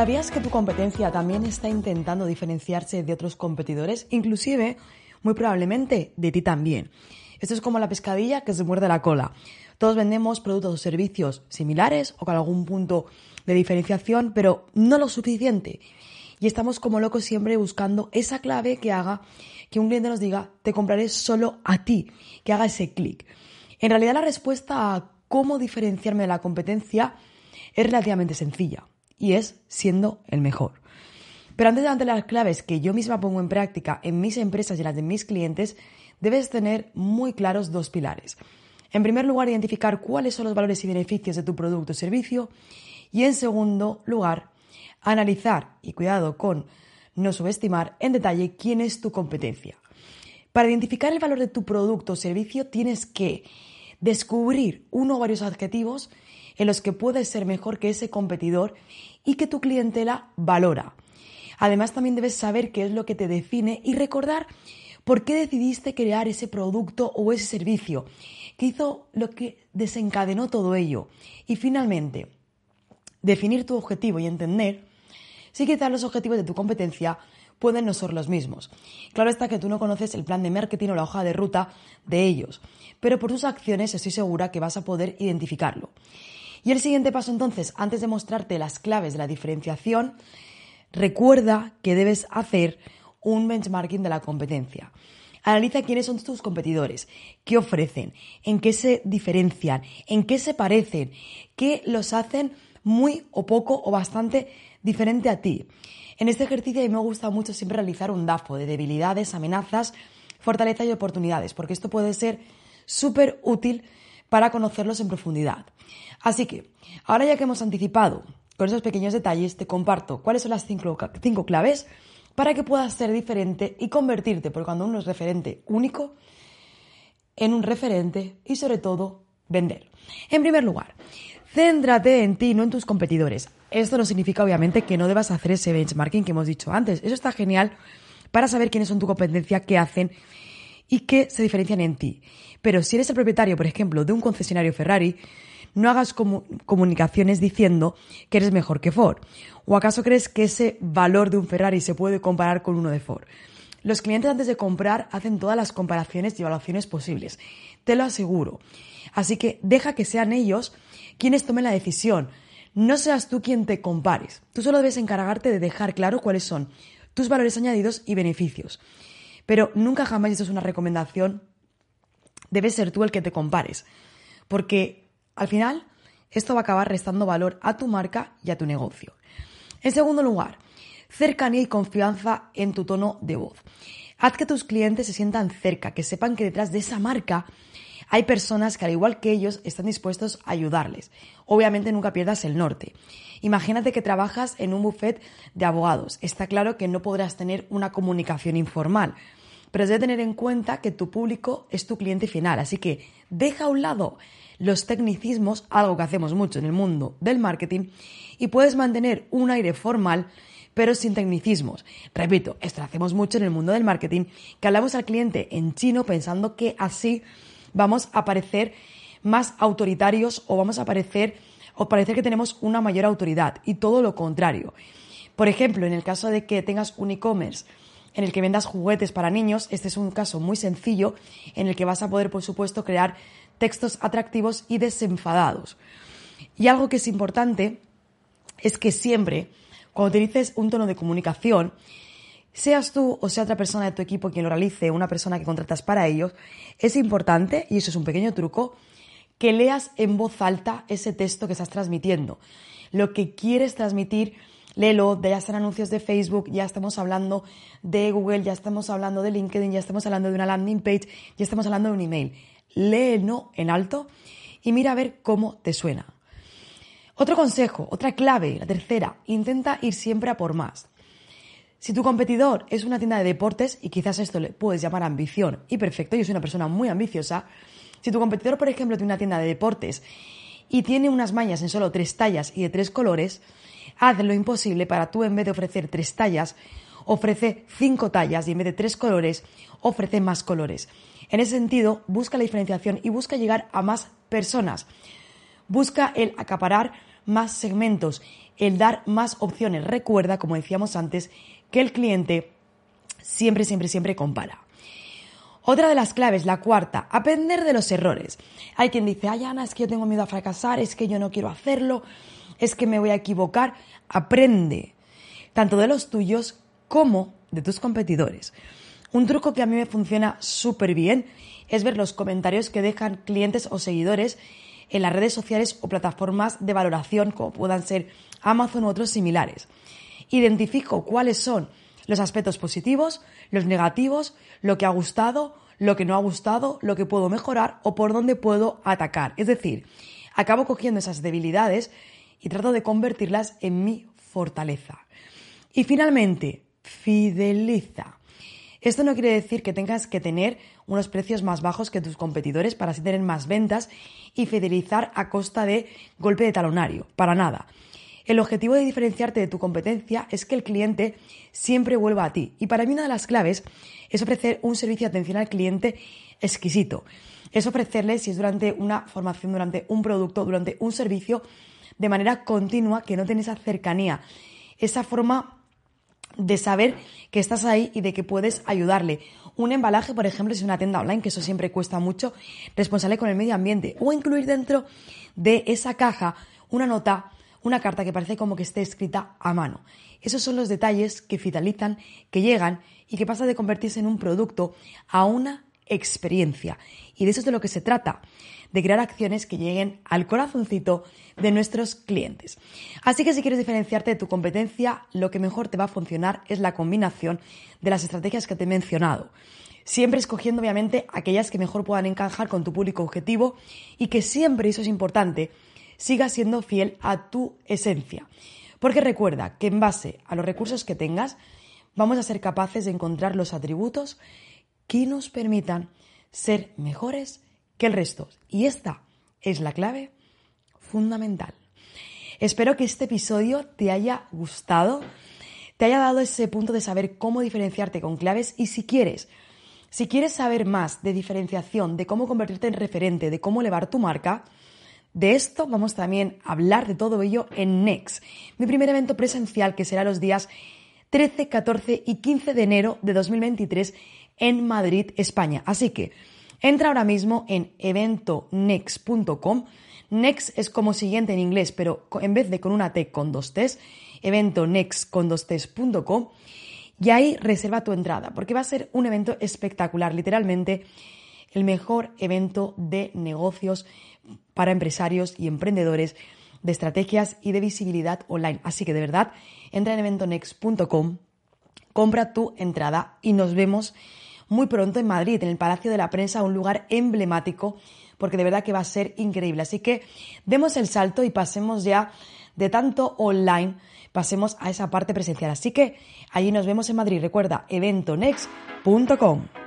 ¿Sabías que tu competencia también está intentando diferenciarse de otros competidores? Inclusive, muy probablemente, de ti también. Esto es como la pescadilla que se muerde la cola. Todos vendemos productos o servicios similares o con algún punto de diferenciación, pero no lo suficiente. Y estamos como locos siempre buscando esa clave que haga que un cliente nos diga, te compraré solo a ti, que haga ese clic. En realidad la respuesta a cómo diferenciarme de la competencia es relativamente sencilla y es siendo el mejor. Pero antes de darte las claves que yo misma pongo en práctica en mis empresas y las de mis clientes, debes tener muy claros dos pilares. En primer lugar, identificar cuáles son los valores y beneficios de tu producto o servicio. Y en segundo lugar, analizar, y cuidado con no subestimar en detalle quién es tu competencia. Para identificar el valor de tu producto o servicio tienes que descubrir uno o varios adjetivos en los que puedes ser mejor que ese competidor y que tu clientela valora. Además, también debes saber qué es lo que te define y recordar por qué decidiste crear ese producto o ese servicio ¿Qué hizo lo que desencadenó todo ello? Y finalmente, definir tu objetivo y entender si quizás los objetivos de tu competencia pueden no ser los mismos. Claro está que tú no conoces el plan de marketing o la hoja de ruta de ellos, pero por tus acciones estoy segura que vas a poder identificarlo. Y el siguiente paso entonces, antes de mostrarte las claves de la diferenciación, recuerda que debes hacer un benchmarking de la competencia. Analiza quiénes son tus competidores, qué ofrecen, en qué se diferencian, en qué se parecen, qué los hacen muy o poco o bastante diferente a ti. En este ejercicio a mí me gusta mucho siempre realizar un DAFO de debilidades, amenazas, fortaleza y oportunidades, porque esto puede ser súper útil para conocerlos en profundidad. Así que, ahora ya que hemos anticipado con esos pequeños detalles, te comparto cuáles son las cinco, claves para que puedas ser diferente y convertirte, porque cuando uno es referente único, en un referente y sobre todo vender. En primer lugar, céntrate en ti, no en tus competidores. Esto no significa obviamente que no debas hacer ese benchmarking que hemos dicho antes. Eso está genial para saber quiénes son tu competencia, qué hacen y qué se diferencian en ti. Pero si eres el propietario, por ejemplo, de un concesionario Ferrari, no hagas comunicaciones diciendo que eres mejor que Ford. ¿O acaso crees que ese valor de un Ferrari se puede comparar con uno de Ford? Los clientes antes de comprar hacen todas las comparaciones y evaluaciones posibles. Te lo aseguro. Así que deja que sean ellos quienes tomen la decisión. No seas tú quien te compares. Tú solo debes encargarte de dejar claro cuáles son tus valores añadidos y beneficios. Pero nunca jamás, esto es una recomendación, debes ser tú el que te compares. Porque al final, esto va a acabar restando valor a tu marca y a tu negocio. En segundo lugar, cercanía y confianza en tu tono de voz. Haz que tus clientes se sientan cerca, que sepan que detrás de esa marca hay personas que al igual que ellos están dispuestos a ayudarles. Obviamente nunca pierdas el norte. Imagínate que trabajas en un buffet de abogados. Está claro que no podrás tener una comunicación informal, pero has de tener en cuenta que tu público es tu cliente final. Así que deja a un lado los tecnicismos, algo que hacemos mucho en el mundo del marketing, y puedes mantener un aire formal pero sin tecnicismos. Repito, esto lo hacemos mucho en el mundo del marketing, que hablamos al cliente en chino pensando que así vamos a parecer más autoritarios o vamos a parecer o parecer que tenemos una mayor autoridad y todo lo contrario. Por ejemplo, en el caso de que tengas un e-commerce en el que vendas juguetes para niños, este es un caso muy sencillo en el que vas a poder, por supuesto, crear textos atractivos y desenfadados. Y algo que es importante es que siempre, cuando utilices un tono de comunicación, seas tú o sea otra persona de tu equipo quien lo realice, una persona que contratas para ellos, es importante, y eso es un pequeño truco, que leas en voz alta ese texto que estás transmitiendo. Lo que quieres transmitir, léelo, ya están anuncios de Facebook, ya estamos hablando de Google, ya estamos hablando de LinkedIn, ya estamos hablando de una landing page, ya estamos hablando de un email léelo en alto y mira a ver cómo te suena. Otro consejo, otra clave, la tercera, intenta ir siempre a por más. Si tu competidor es una tienda de deportes, y quizás esto le puedes llamar ambición, y perfecto, yo soy una persona muy ambiciosa, si tu competidor, por ejemplo, tiene una tienda de deportes y tiene unas mallas en solo tres tallas y de tres colores, haz lo imposible para tú, en vez de ofrecer tres tallas, ofrece cinco tallas y en vez de tres colores, ofrece más colores. En ese sentido, busca la diferenciación y busca llegar a más personas. Busca el acaparar más segmentos, el dar más opciones. Recuerda, como decíamos antes, que el cliente siempre, siempre, siempre compara. Otra de las claves, la cuarta, aprender de los errores. Hay quien dice, ay Ana, es que yo tengo miedo a fracasar, es que yo no quiero hacerlo, es que me voy a equivocar. Aprende, tanto de los tuyos como de tus competidores. Un truco que a mí me funciona súper bien es ver los comentarios que dejan clientes o seguidores en las redes sociales o plataformas de valoración como puedan ser Amazon u otros similares. Identifico cuáles son los aspectos positivos, los negativos, lo que ha gustado, lo que no ha gustado, lo que puedo mejorar o por dónde puedo atacar. Es decir, acabo cogiendo esas debilidades y trato de convertirlas en mi fortaleza. Y finalmente, fideliza. Esto no quiere decir que tengas que tener unos precios más bajos que tus competidores para así tener más ventas y fidelizar a costa de golpe de talonario. Para nada. El objetivo de diferenciarte de tu competencia es que el cliente siempre vuelva a ti. Y para mí una de las claves es ofrecer un servicio de atención al cliente exquisito. Es ofrecerle, si es durante una formación, durante un producto, durante un servicio, de manera continua, que no tenés esa cercanía, esa forma de saber que estás ahí y de que puedes ayudarle. Un embalaje, por ejemplo, es una tienda online, que eso siempre cuesta mucho, responsable con el medio ambiente. O incluir dentro de esa caja una nota, una carta que parece como que esté escrita a mano. Esos son los detalles que fidelizan, que llegan y que pasa de convertirse en un producto a una experiencia. Y de eso es de lo que se trata, de crear acciones que lleguen al corazoncito de nuestros clientes. Así que si quieres diferenciarte de tu competencia, lo que mejor te va a funcionar es la combinación de las estrategias que te he mencionado. Siempre escogiendo obviamente aquellas que mejor puedan encajar con tu público objetivo y que siempre, eso es importante, sigas siendo fiel a tu esencia. Porque recuerda que en base a los recursos que tengas, vamos a ser capaces de encontrar los atributos que nos permitan ser mejores que el resto. Y esta es la clave fundamental. Espero que este episodio te haya gustado, te haya dado ese punto de saber cómo diferenciarte con claves y si quieres, si quieres saber más de diferenciación, de cómo convertirte en referente, de cómo elevar tu marca, de esto vamos también a hablar de todo ello en Next, mi primer evento presencial que será los días 13, 14 y 15 de enero de 2023 en Madrid, España. Así que entra ahora mismo en eventonext.com Next es como siguiente en inglés, pero en vez de con una T con dos T's, evento next con dos T's.com y ahí reserva tu entrada, porque va a ser un evento espectacular, literalmente el mejor evento de negocios para empresarios y emprendedores de estrategias y de visibilidad online. Así que de verdad, entra en eventonext.com, compra tu entrada y nos vemos muy pronto en Madrid, en el Palacio de la Prensa, un lugar emblemático porque de verdad que va a ser increíble. Así que demos el salto y pasemos ya de tanto online, pasemos a esa parte presencial. Así que allí nos vemos en Madrid. Recuerda, eventonext.com.